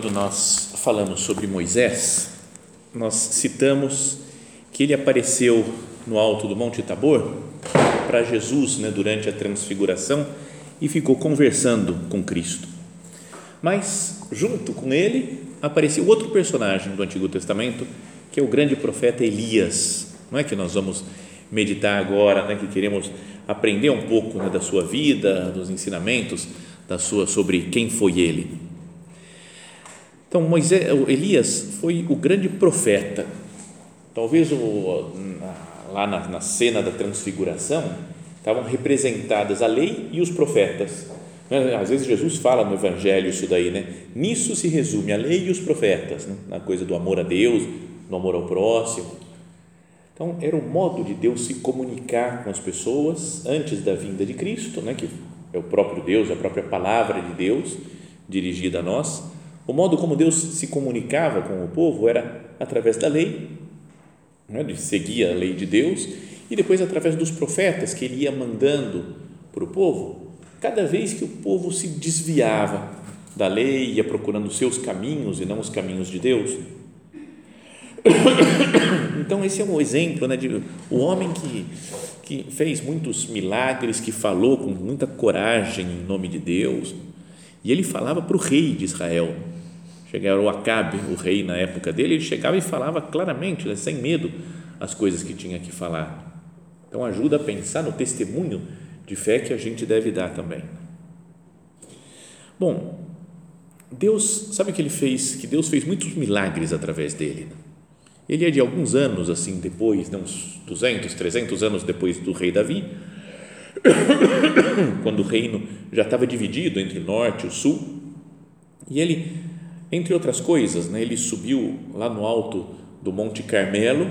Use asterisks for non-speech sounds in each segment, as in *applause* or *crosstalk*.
Quando nós falamos sobre Moisés, nós citamos que ele apareceu no alto do Monte Tabor para Jesus né, durante a transfiguração e ficou conversando com Cristo. Mas, junto com ele, apareceu outro personagem do Antigo Testamento, que é o grande profeta Elias. Não é que nós vamos meditar agora, né, que queremos aprender um pouco né, da sua vida, dos ensinamentos da sua sobre quem foi ele. Então, Moisés, Elias foi o grande profeta. Talvez o, lá na, na cena da transfiguração estavam representadas a lei e os profetas. Né? Às vezes Jesus fala no Evangelho isso daí, né? Nisso se resume a lei e os profetas, né? na coisa do amor a Deus, do amor ao próximo. Então, era o modo de Deus se comunicar com as pessoas antes da vinda de Cristo, né? que é o próprio Deus, a própria palavra de Deus dirigida a nós o modo como Deus se comunicava com o povo era através da lei, né, ele seguia a lei de Deus, e depois através dos profetas que ele ia mandando para o povo, cada vez que o povo se desviava da lei, ia procurando os seus caminhos e não os caminhos de Deus. *coughs* Então, esse é um exemplo né, de o homem que, que fez muitos milagres, que falou com muita coragem em nome de Deus, e ele falava para o rei de Israel, Chegava o Acabe, o rei na época dele, ele chegava e falava claramente, né, sem medo, as coisas que tinha que falar. Então ajuda a pensar no testemunho de fé que a gente deve dar também. Bom, Deus, sabe que ele fez, que Deus fez muitos milagres através dele. Né? Ele é de alguns anos assim depois, né, uns 200, 300 anos depois do rei Davi, *coughs* quando o reino já estava dividido entre o norte e o sul, e ele entre outras coisas, né, ele subiu lá no alto do Monte Carmelo,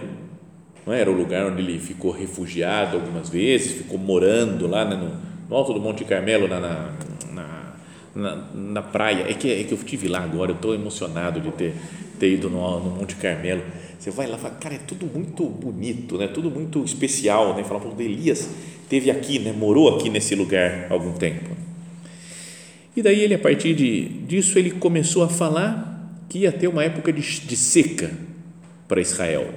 não é? era o lugar onde ele ficou refugiado algumas vezes, ficou morando lá né, no, no, alto do Monte Carmelo, na, na, na, na, praia. É que, é que eu estive lá agora, eu estou emocionado de ter, ter ido no, no Monte Carmelo. Você vai lá e fala, cara, é tudo muito bonito, né? tudo muito especial. Né? Fala, o Elias teve aqui, né? morou aqui nesse lugar há algum tempo. E daí ele, a partir de, disso, ele começou a falar que ia ter uma época de, de seca para Israel.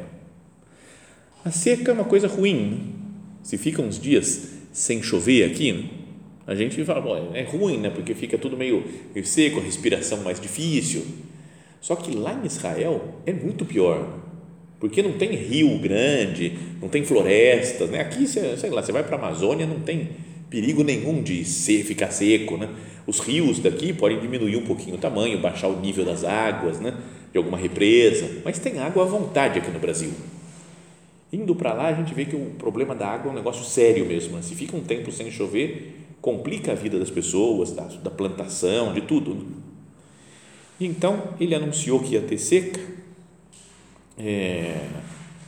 A seca é uma coisa ruim. Né? Se fica uns dias sem chover aqui, né? a gente fala, bom, é ruim, né? porque fica tudo meio, meio seco, a respiração mais difícil. Só que lá em Israel é muito pior, porque não tem rio grande, não tem florestas. Né? Aqui, sei lá, você vai para a Amazônia, não tem perigo nenhum de ser, ficar seco, né? Os rios daqui podem diminuir um pouquinho o tamanho, baixar o nível das águas, né? De alguma represa, mas tem água à vontade aqui no Brasil. Indo para lá, a gente vê que o problema da água é um negócio sério mesmo. Né? Se fica um tempo sem chover, complica a vida das pessoas, da, da plantação, de tudo. Né? Então, ele anunciou que ia ter seca, é,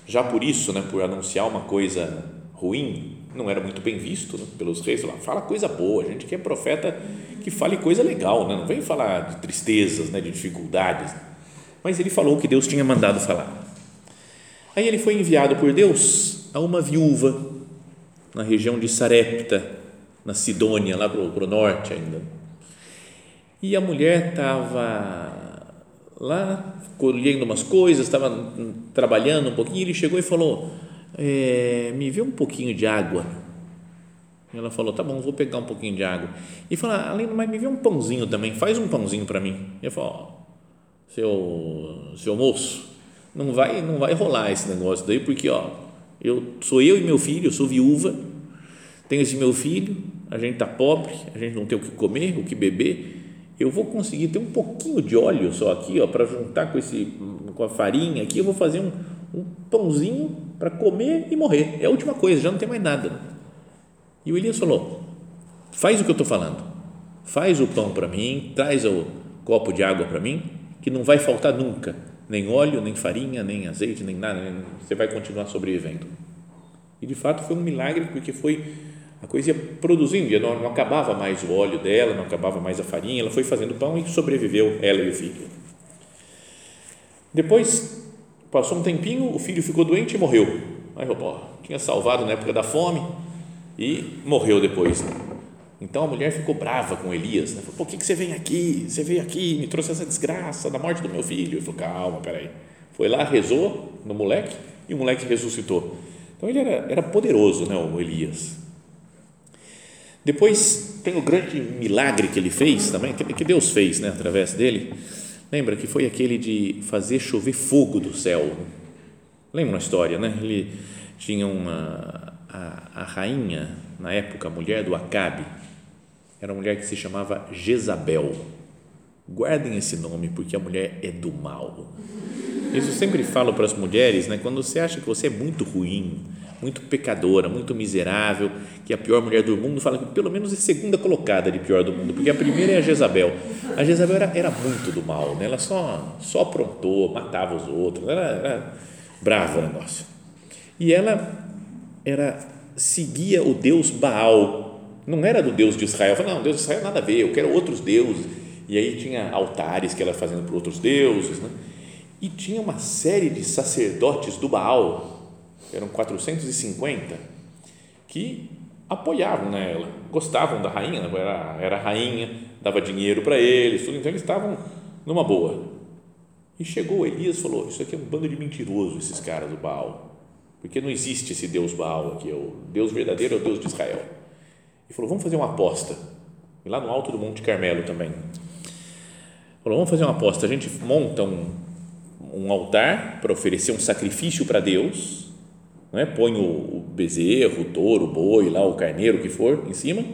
já por isso, né, por anunciar uma coisa ruim, não era muito bem visto né, pelos reis. Fala, fala coisa boa, a gente quer profeta que fale coisa legal, né? não vem falar de tristezas, né, de dificuldades. Mas ele falou o que Deus tinha mandado falar. Aí ele foi enviado por Deus a uma viúva na região de Sarepta, na Sidônia, lá para o norte ainda. E a mulher estava lá colhendo umas coisas, estava trabalhando um pouquinho. E ele chegou e falou: é, Me vê um pouquinho de água ela falou: Tá bom, vou pegar um pouquinho de água. E falou: Além do mais, me vê um pãozinho também, faz um pãozinho para mim. E eu falou: oh, seu, seu moço, não vai, não vai rolar esse negócio daí, porque ó, eu sou eu e meu filho, eu sou viúva, tenho esse meu filho, a gente está pobre, a gente não tem o que comer, o que beber. Eu vou conseguir ter um pouquinho de óleo só aqui, ó, para juntar com esse, com a farinha aqui, eu vou fazer um, um pãozinho para comer e morrer. É a última coisa, já não tem mais nada. E o Elias falou: faz o que eu estou falando, faz o pão para mim, traz o copo de água para mim, que não vai faltar nunca, nem óleo, nem farinha, nem azeite, nem nada, você vai continuar sobrevivendo. E de fato foi um milagre, porque foi a coisa ia produzindo, não, não acabava mais o óleo dela, não acabava mais a farinha, ela foi fazendo pão e sobreviveu, ela e o filho. Depois, passou um tempinho, o filho ficou doente e morreu. Aí, ó, tinha salvado na época da fome, e morreu depois. Então a mulher ficou brava com Elias, né? falou, por que, que você vem aqui? Você veio aqui, me trouxe essa desgraça da morte do meu filho. Ele falou, calma, peraí. Foi lá, rezou no moleque e o moleque ressuscitou. Então ele era, era poderoso, né, o Elias. Depois tem o grande milagre que ele fez também, que Deus fez né, através dele. Lembra que foi aquele de fazer chover fogo do céu. Lembra a história, né? Ele tinha uma, a, a rainha, na época, a mulher do Acabe, era uma mulher que se chamava Jezabel. Guardem esse nome, porque a mulher é do mal. Isso eu sempre falo para as mulheres, né? quando você acha que você é muito ruim, muito pecadora, muito miserável, que a pior mulher do mundo, fala que pelo menos é segunda colocada de pior do mundo, porque a primeira é a Jezabel. A Jezabel era, era muito do mal, né? ela só, só aprontou, matava os outros, era, era brava negócio. E ela era seguia o Deus Baal, não era do Deus de Israel. Falei, não, Deus de Israel nada a ver, eu quero outros deuses. E aí tinha altares que ela fazendo para outros deuses, né? E tinha uma série de sacerdotes do Baal, eram 450, que apoiavam né, ela, gostavam da rainha, era, era rainha, dava dinheiro para eles, tudo, então eles estavam numa boa. E chegou Elias e falou: Isso aqui é um bando de mentirosos, esses caras do Baal porque não existe esse Deus Baal aqui, é o Deus verdadeiro é o Deus de Israel. E falou: vamos fazer uma aposta. E lá no alto do Monte Carmelo também. Falou: vamos fazer uma aposta. A gente monta um, um altar para oferecer um sacrifício para Deus, não é? põe o, bezerro, o touro, o boi, lá, o carneiro, o que for, em cima.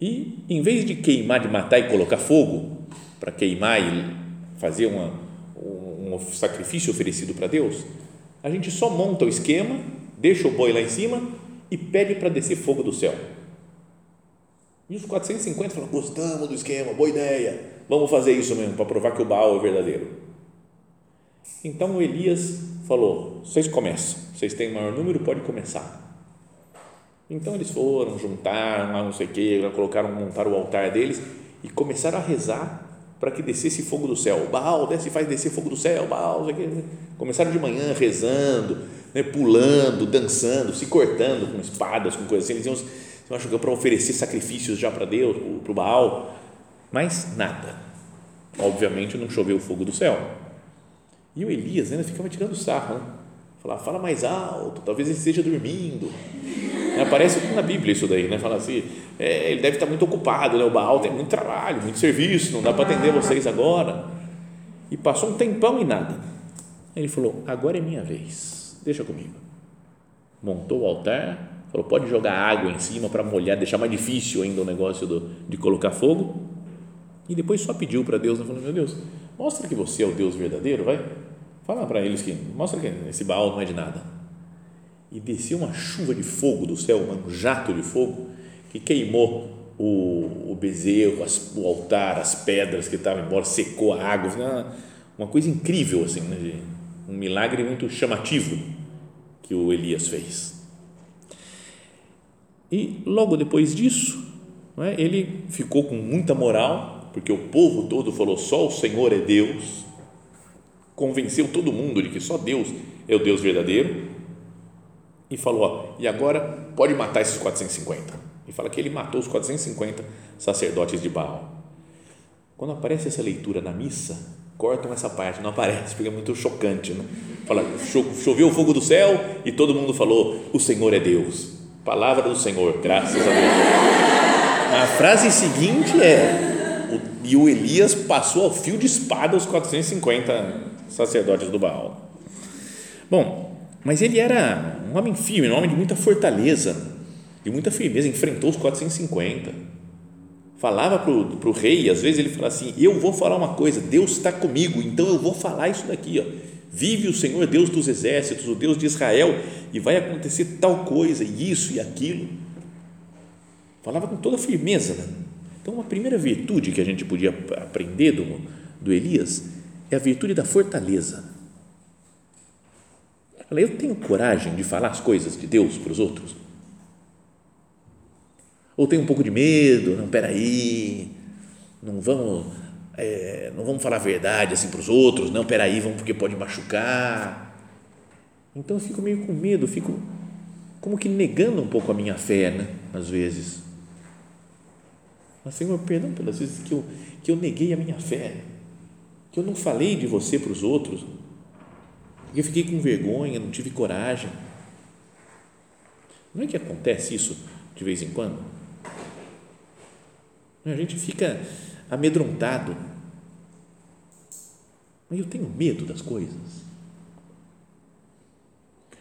E em vez de queimar, de matar e colocar fogo, para queimar e fazer uma, um, um sacrifício oferecido para Deus, a gente só monta o esquema, deixa o boi lá em cima e pede para descer fogo do céu. E os 450 falam: gostamos do esquema, boa ideia, vamos fazer isso mesmo, para provar que o Baal é verdadeiro. Então o Elias falou: vocês começam, vocês têm maior número, pode começar. Então eles foram, juntaram lá não sei o que, colocaram, montaram o altar deles e começaram a rezar para que descesse fogo do céu. Baal, desce faz descer fogo do céu. Baal, começaram de manhã rezando, né, pulando, dançando, se cortando com espadas, com coisas assim. Eles iam, acho que para oferecer sacrifícios já para Deus, para o Baal, mas nada. Obviamente não choveu fogo do céu. E o Elias ainda ficava tirando sarro, né? Falava, fala mais alto, talvez ele esteja dormindo. Aparece na Bíblia isso daí, né? Fala assim, é, ele deve estar muito ocupado, né? O Baal tem muito trabalho, muito serviço, não dá para atender vocês agora. E passou um tempão e nada. Ele falou: agora é minha vez, deixa comigo. Montou o altar, falou: pode jogar água em cima para molhar, deixar mais difícil ainda o negócio do, de colocar fogo. E depois só pediu para Deus, né? falou: meu Deus, mostra que você é o Deus verdadeiro, vai. Fala para eles que, mostra que esse Baal não é de nada. E desceu uma chuva de fogo do céu, um jato de fogo, que queimou o, o bezerro, as, o altar, as pedras que estavam embora, secou a água, uma, uma coisa incrível, assim, né? um milagre muito chamativo que o Elias fez. E logo depois disso, é, ele ficou com muita moral, porque o povo todo falou: só o Senhor é Deus, convenceu todo mundo de que só Deus é o Deus verdadeiro, e falou: ó, e agora pode matar esses 450 e fala que ele matou os 450 sacerdotes de Baal. Quando aparece essa leitura na missa, cortam essa parte, não aparece, porque é muito chocante. Né? Fala, choveu o fogo do céu e todo mundo falou: O Senhor é Deus. Palavra do Senhor, graças a Deus. A frase seguinte é: e o Elias passou ao fio de espada os 450 sacerdotes do Baal. Bom, mas ele era um homem firme, um homem de muita fortaleza, de muita firmeza, enfrentou os 450. Falava para o rei, às vezes ele falava assim: Eu vou falar uma coisa, Deus está comigo, então eu vou falar isso daqui. Ó. Vive o Senhor Deus dos exércitos, o Deus de Israel, e vai acontecer tal coisa, e isso e aquilo. Falava com toda firmeza. Né? Então, a primeira virtude que a gente podia aprender do, do Elias é a virtude da fortaleza. Eu tenho coragem de falar as coisas de Deus para os outros? Ou tenho um pouco de medo? Não, peraí, não vamos, é, não vamos falar a verdade assim para os outros, não, peraí, vamos porque pode machucar. Então eu fico meio com medo, fico como que negando um pouco a minha fé, né? Às vezes. Mas, Senhor, perdão pelas vezes que eu, que eu neguei a minha fé, que eu não falei de você para os outros, porque eu fiquei com vergonha, não tive coragem. Não é que acontece isso de vez em quando? A gente fica amedrontado. Mas eu tenho medo das coisas.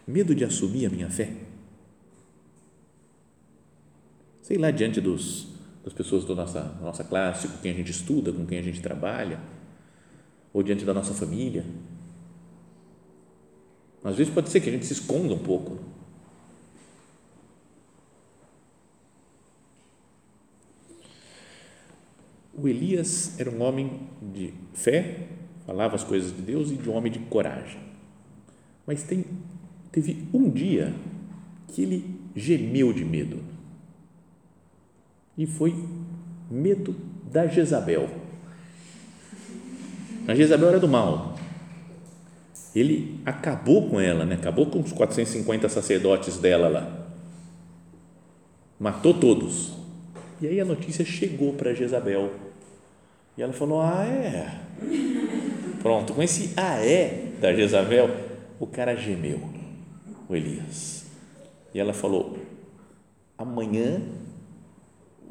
Medo de assumir a minha fé. Sei lá, diante dos, das pessoas da nossa, da nossa classe, com quem a gente estuda, com quem a gente trabalha, ou diante da nossa família. Às vezes pode ser que a gente se esconda um pouco O Elias era um homem de fé, falava as coisas de Deus e de um homem de coragem. Mas tem, teve um dia que ele gemeu de medo. E foi medo da Jezabel. A Jezabel era do mal. Ele acabou com ela, né? acabou com os 450 sacerdotes dela lá. Matou todos. E aí a notícia chegou para Jezabel e ela falou: Ah, é. Pronto, com esse ah, é da Jezabel, o cara gemeu, o Elias. E ela falou: Amanhã,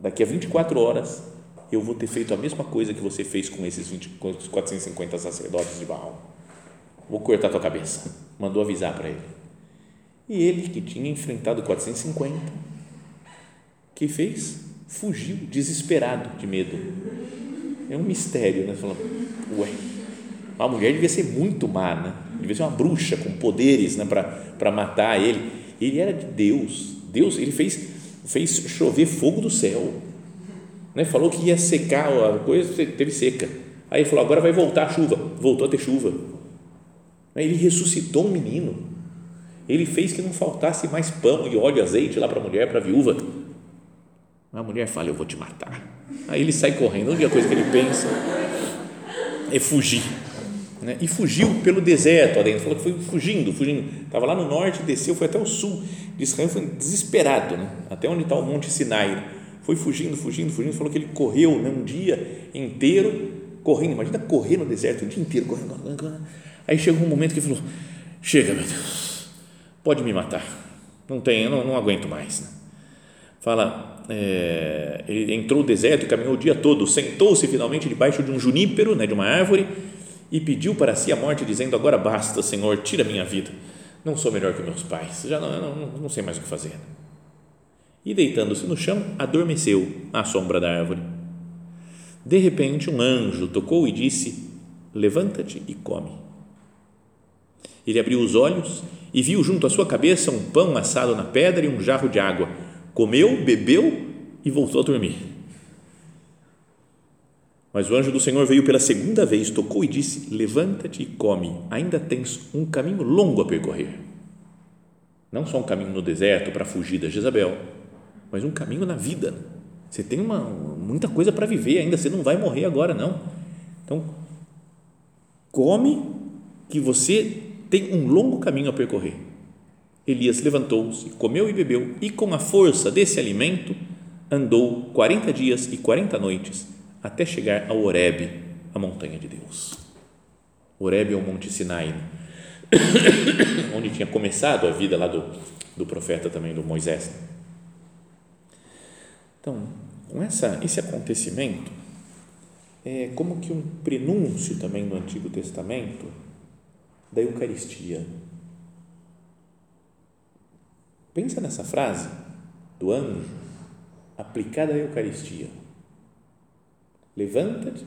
daqui a 24 horas, eu vou ter feito a mesma coisa que você fez com esses 20, com os 450 sacerdotes de Baal. Vou cortar tua cabeça. *laughs* Mandou avisar para ele. E ele, que tinha enfrentado 450, que fez? Fugiu, desesperado de medo é um mistério, né? Falando, ué, a mulher devia ser muito má, né? Devia ser uma bruxa com poderes, né? Para matar ele. Ele era de Deus. Deus, ele fez, fez chover fogo do céu. Né? Falou que ia secar a coisa, teve seca. Aí ele falou, agora vai voltar a chuva. Voltou a ter chuva. Ele ressuscitou um menino. Ele fez que não faltasse mais pão e óleo azeite lá para a mulher, para a viúva. A mulher fala, eu vou te matar Aí ele sai correndo. A única coisa que ele pensa é fugir. Né? E fugiu pelo deserto adentro. Falou que foi fugindo, fugindo. Estava lá no norte, desceu, foi até o sul de Israel, foi desesperado, né? até onde está o Monte Sinai. Foi fugindo, fugindo, fugindo. Falou que ele correu né, um dia inteiro correndo. Imagina correr no deserto o dia inteiro, correndo. correndo. Aí chegou um momento que ele falou: Chega, meu Deus, pode me matar. Não tenho, não, não aguento mais. Né? Fala, é, ele entrou no deserto e caminhou o dia todo, sentou-se finalmente debaixo de um junípero, né, de uma árvore, e pediu para si a morte, dizendo: Agora basta, Senhor, tira minha vida. Não sou melhor que meus pais, já não, não, não sei mais o que fazer. E deitando-se no chão, adormeceu à sombra da árvore. De repente, um anjo tocou e disse: Levanta-te e come. Ele abriu os olhos e viu junto à sua cabeça um pão assado na pedra e um jarro de água comeu, bebeu e voltou a dormir. Mas o anjo do Senhor veio pela segunda vez, tocou e disse: Levanta-te e come, ainda tens um caminho longo a percorrer. Não só um caminho no deserto para fugir da Jezabel, mas um caminho na vida. Você tem uma, muita coisa para viver ainda, você não vai morrer agora, não. Então, come que você tem um longo caminho a percorrer. Elias levantou-se, comeu e bebeu, e com a força desse alimento andou quarenta dias e quarenta noites até chegar ao Horebe, a montanha de Deus. Horebe é o Monte Sinai, *coughs* onde tinha começado a vida lá do, do profeta também, do Moisés. Então, com essa, esse acontecimento, é como que um prenúncio também no Antigo Testamento da Eucaristia. Pensa nessa frase do anjo aplicada à Eucaristia. Levanta-te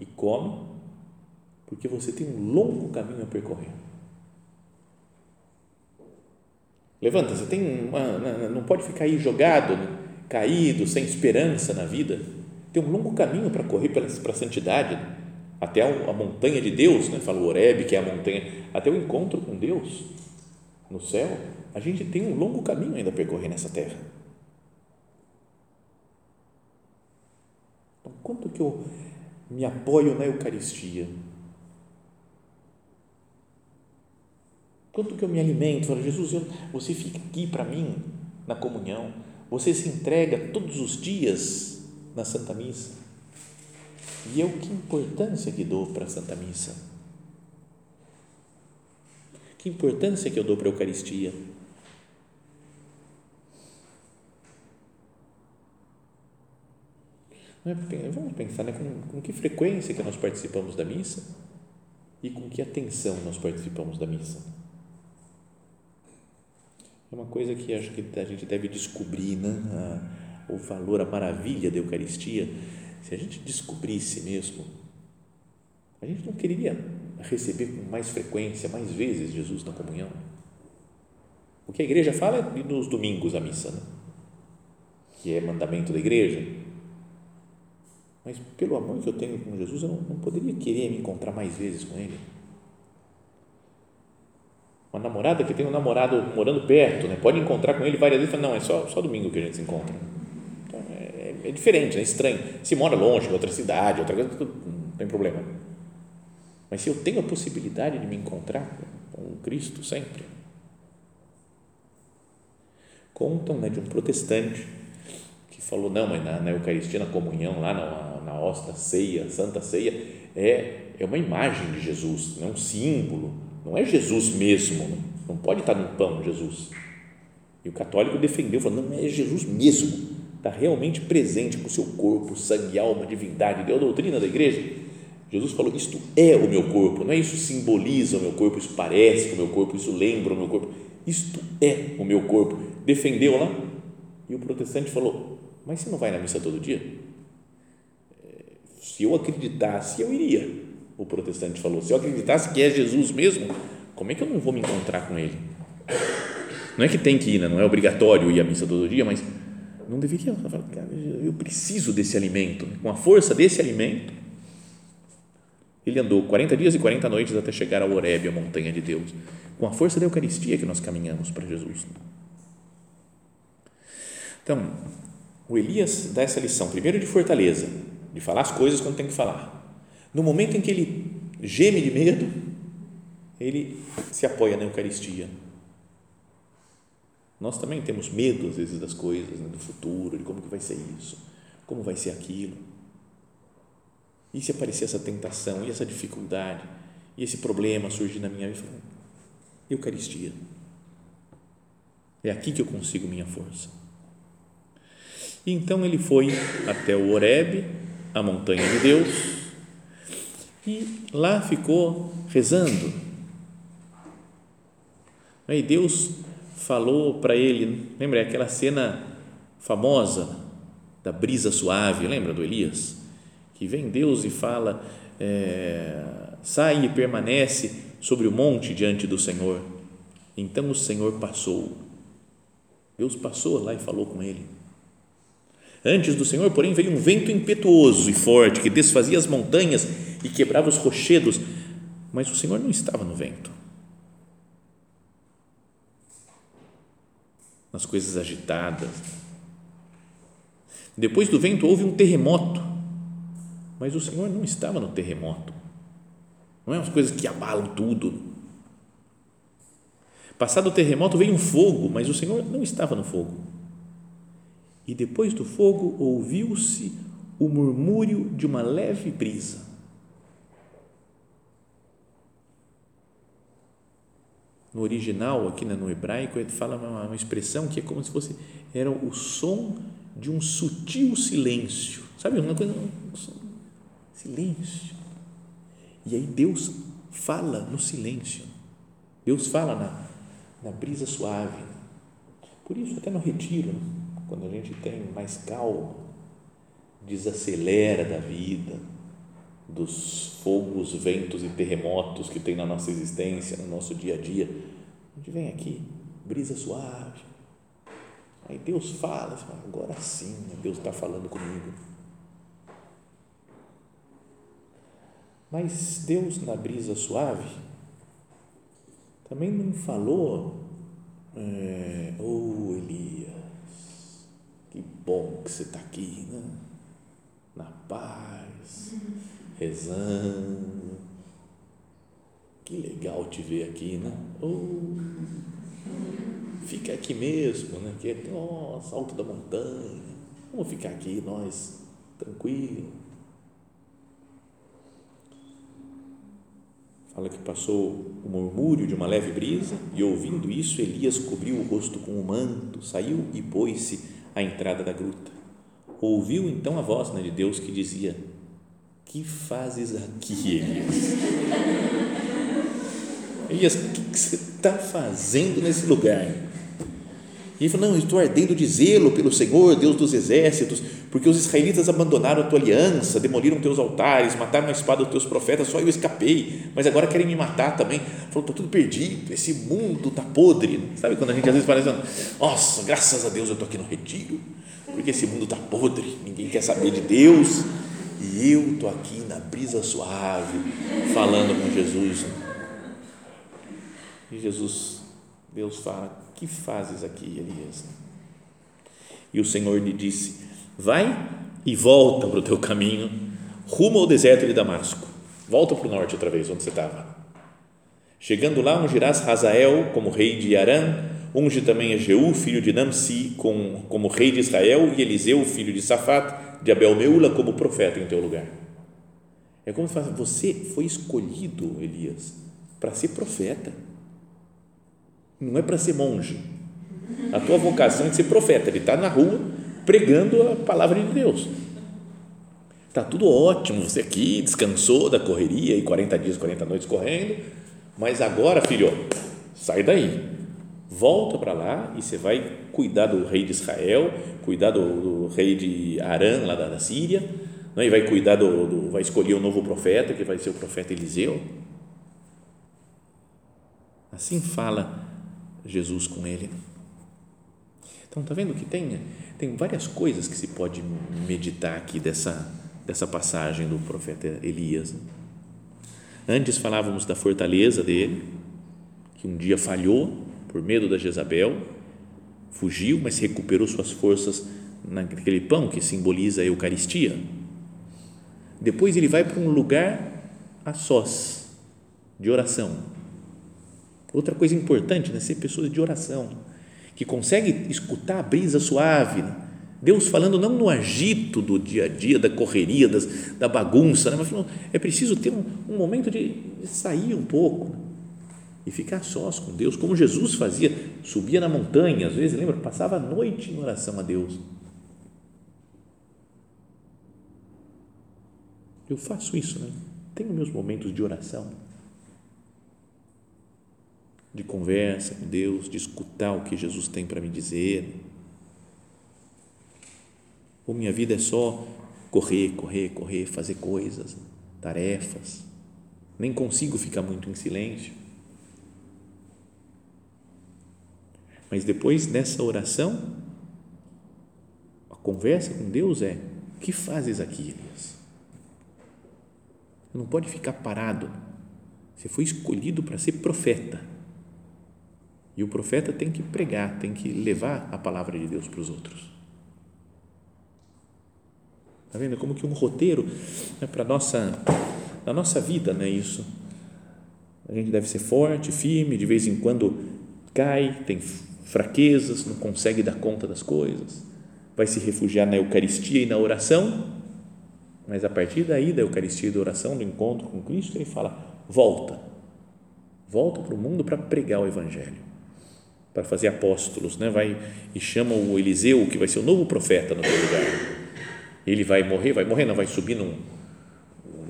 e come, porque você tem um longo caminho a percorrer. Levanta, você tem uma, não pode ficar aí jogado, caído, sem esperança na vida. Tem um longo caminho para correr para a santidade, até a montanha de Deus, né? fala o Oreb, que é a montanha, até o encontro com Deus no céu. A gente tem um longo caminho ainda a percorrer nessa terra. Então, quanto que eu me apoio na Eucaristia? Quanto que eu me alimento? Falo, Jesus, eu, você fica aqui para mim na comunhão. Você se entrega todos os dias na Santa Missa. E eu que importância que dou para a Santa Missa? Que importância que eu dou para a Eucaristia? É, vamos pensar né, com, com que frequência que nós participamos da missa e com que atenção nós participamos da missa. É uma coisa que acho que a gente deve descobrir, né? A, o valor, a maravilha da Eucaristia. Se a gente descobrisse mesmo, a gente não queria receber com mais frequência, mais vezes Jesus na comunhão. O que a igreja fala é nos domingos a missa, né? que é mandamento da igreja mas pelo amor que eu tenho com Jesus, eu não, não poderia querer me encontrar mais vezes com Ele. Uma namorada que tem um namorado morando perto, né? pode encontrar com ele várias vezes, fala, não, é só, só domingo que a gente se encontra. Então, é, é diferente, é estranho. Se mora longe, em outra cidade, outra coisa, não tem problema. Mas se eu tenho a possibilidade de me encontrar com Cristo sempre. Contam né, de um protestante que falou, não, mas na, na Eucaristia, na comunhão, lá na, na hóstia, ceia, santa ceia, é, é uma imagem de Jesus, é um símbolo, não é Jesus mesmo, não, não pode estar no pão Jesus. E o católico defendeu, falou, não é Jesus mesmo, está realmente presente com o seu corpo, sangue, alma, divindade, deu a doutrina da igreja. Jesus falou, isto é o meu corpo, não é isso simboliza o meu corpo, isso parece com o meu corpo, isso lembra o meu corpo, isto é o meu corpo. Defendeu lá, e o protestante falou, mas você não vai na missa todo dia? Se eu acreditasse, eu iria. O protestante falou: se eu acreditasse que é Jesus mesmo, como é que eu não vou me encontrar com ele? Não é que tem que ir, né? não é obrigatório ir à missa todo dia, mas não deveria. Eu preciso desse alimento. Com a força desse alimento, ele andou 40 dias e 40 noites até chegar ao Horebe, a montanha de Deus. Com a força da Eucaristia que nós caminhamos para Jesus. Então, o Elias dá essa lição, primeiro de fortaleza, de falar as coisas quando tem que falar. No momento em que ele geme de medo, ele se apoia na Eucaristia. Nós também temos medo, às vezes, das coisas, né, do futuro, de como que vai ser isso, como vai ser aquilo. E se aparecer essa tentação, e essa dificuldade, e esse problema surgir na minha vida? Eucaristia. É aqui que eu consigo minha força. Então ele foi até o Horebe, a montanha de Deus e lá ficou rezando. E Deus falou para ele, lembra aquela cena famosa da brisa suave, lembra do Elias? Que vem Deus e fala, é, sai e permanece sobre o monte diante do Senhor. Então o Senhor passou. Deus passou lá e falou com ele. Antes do Senhor, porém, veio um vento impetuoso e forte que desfazia as montanhas e quebrava os rochedos, mas o Senhor não estava no vento. Nas coisas agitadas. Depois do vento houve um terremoto, mas o Senhor não estava no terremoto. Não é umas coisas que abalam tudo. Passado o terremoto veio um fogo, mas o Senhor não estava no fogo e depois do fogo ouviu-se o murmúrio de uma leve brisa. No original, aqui né, no hebraico, ele fala uma, uma expressão que é como se fosse era o som de um sutil silêncio, sabe? Uma coisa, um som, silêncio. E aí Deus fala no silêncio. Deus fala na, na brisa suave. Por isso, até no retiro, quando a gente tem mais calma, desacelera da vida, dos fogos, ventos e terremotos que tem na nossa existência, no nosso dia a dia. A gente vem aqui, brisa suave. Aí Deus fala, agora sim, Deus está falando comigo. Mas Deus, na brisa suave, também não falou, é, oh Elias, que bom que você está aqui, né? na paz, rezando. Que legal te ver aqui, né? Oh, fica aqui mesmo, né? Que é, nossa, alto da montanha. Vamos ficar aqui, nós, tranquilo. Fala que passou o murmúrio de uma leve brisa e, ouvindo isso, Elias cobriu o rosto com o um manto, saiu e pôs-se à entrada da gruta. Ouviu então a voz né, de Deus que dizia: Que fazes aqui, Elias? Elias, o que, que você está fazendo nesse lugar? E ele falou: Não, eu estou ardendo de zelo pelo Senhor, Deus dos exércitos, porque os israelitas abandonaram a tua aliança, demoliram teus altares, mataram a espada dos teus profetas, só eu escapei, mas agora querem me matar também. Falou: Estou tudo perdido, esse mundo está podre. Sabe quando a gente às vezes assim: Nossa, graças a Deus eu estou aqui no retiro, porque esse mundo está podre, ninguém quer saber de Deus, e eu estou aqui na brisa suave, falando com Jesus. E Jesus, Deus fala: Que fazes aqui, Elias? E o Senhor lhe disse: Vai e volta para o teu caminho, rumo ao deserto de Damasco. Volta para o norte outra vez, onde você estava. Chegando lá, ungirás Razael como rei de Arã, unge também a Jeú, filho de Namsi, com, como rei de Israel, e Eliseu, filho de Safat, de Abel-Meula, como profeta em teu lugar. É como se fala, você foi escolhido, Elias, para ser profeta não é para ser monge. A tua vocação é de ser profeta. Ele está na rua pregando a palavra de Deus. Está tudo ótimo, você aqui descansou da correria e 40 dias, 40 noites correndo, mas agora, filho, sai daí, volta para lá e você vai cuidar do rei de Israel, cuidar do, do rei de Arã, lá da, da Síria, né? e vai cuidar do, do, vai escolher um novo profeta, que vai ser o profeta Eliseu. Assim fala Jesus com ele. Então, está vendo que tem, tem várias coisas que se pode meditar aqui dessa, dessa passagem do profeta Elias. Antes falávamos da fortaleza dele, que um dia falhou por medo da Jezabel, fugiu, mas recuperou suas forças naquele pão que simboliza a Eucaristia. Depois ele vai para um lugar a sós, de oração Outra coisa importante, né? ser pessoas de oração, que consegue escutar a brisa suave. Né? Deus falando não no agito do dia a dia, da correria, das, da bagunça, né? mas é preciso ter um, um momento de, de, sair um pouco né? E ficar sós com Deus, como Jesus fazia, subia na montanha, às vezes, lembra? Passava a noite em oração a Deus. Eu faço isso, né? Tenho meus momentos de oração de conversa com Deus, de escutar o que Jesus tem para me dizer. Ou minha vida é só correr, correr, correr, fazer coisas, tarefas. Nem consigo ficar muito em silêncio. Mas depois dessa oração, a conversa com Deus é: o que fazes aqui, Elias? Você não pode ficar parado. Você foi escolhido para ser profeta e o profeta tem que pregar, tem que levar a palavra de Deus para os outros. Está vendo? Como que um roteiro né, para a nossa, na nossa vida, não é isso? A gente deve ser forte, firme, de vez em quando cai, tem fraquezas, não consegue dar conta das coisas, vai se refugiar na Eucaristia e na oração, mas a partir daí, da Eucaristia e da oração, do encontro com Cristo, ele fala: volta, volta para o mundo para pregar o evangelho, para fazer apóstolos, né? Vai e chama o Eliseu, que vai ser o novo profeta no teu lugar. Ele vai morrer, vai morrer, não vai subir num,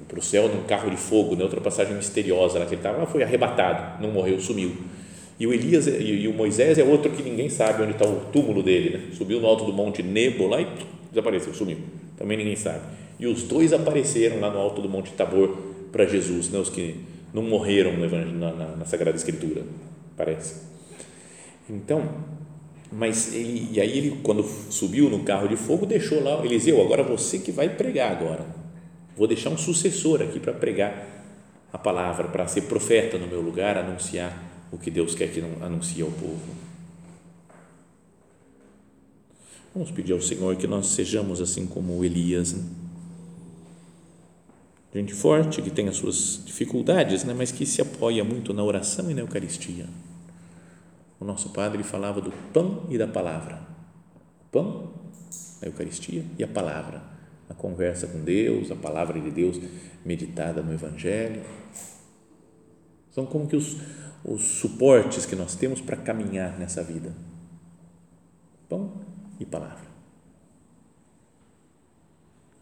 para o céu num carro de fogo, né? outra passagem misteriosa lá que ele estava, foi arrebatado, não morreu, sumiu. E o Elias e o Moisés é outro que ninguém sabe onde está o túmulo dele, né? subiu no alto do monte Nebo lá e desapareceu, sumiu. Também ninguém sabe. E os dois apareceram lá no alto do monte Tabor para Jesus, né? os que não morreram na, na, na Sagrada Escritura, parece. Então, mas ele, e aí ele quando subiu no carro de fogo deixou lá Eliseu agora você que vai pregar agora vou deixar um sucessor aqui para pregar a palavra para ser profeta no meu lugar anunciar o que Deus quer que anuncie ao povo vamos pedir ao Senhor que nós sejamos assim como Elias né? gente forte que tem as suas dificuldades né mas que se apoia muito na oração e na Eucaristia o nosso padre falava do pão e da palavra. O pão, a Eucaristia e a palavra, a conversa com Deus, a palavra de Deus meditada no Evangelho. São como que os, os suportes que nós temos para caminhar nessa vida. Pão e palavra.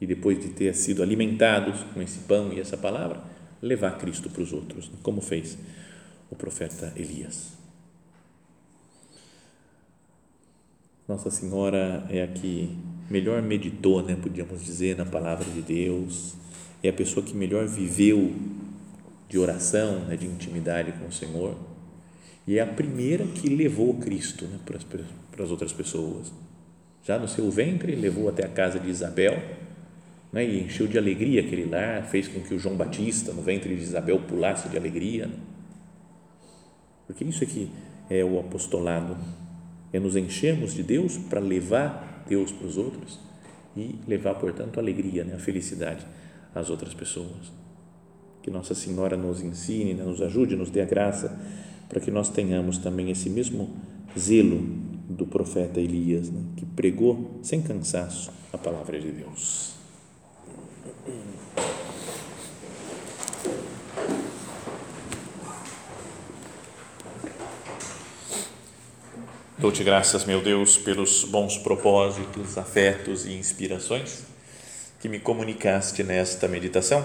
E depois de ter sido alimentados com esse pão e essa palavra, levar Cristo para os outros, como fez o profeta Elias. Nossa Senhora é a que melhor meditou, né, podíamos dizer, na palavra de Deus, é a pessoa que melhor viveu de oração, né, de intimidade com o Senhor, e é a primeira que levou Cristo né, para, as, para as outras pessoas. Já no seu ventre, levou até a casa de Isabel né, e encheu de alegria aquele lar, fez com que o João Batista, no ventre de Isabel, pulasse de alegria. Né? Porque isso é que é o apostolado é nos enchermos de Deus para levar Deus para os outros e levar, portanto, a alegria, né, a felicidade às outras pessoas. Que Nossa Senhora nos ensine, né, nos ajude, nos dê a graça para que nós tenhamos também esse mesmo zelo do profeta Elias, né, que pregou sem cansaço a palavra de Deus. Dou-te graças, meu Deus, pelos bons propósitos, afetos e inspirações que me comunicaste nesta meditação.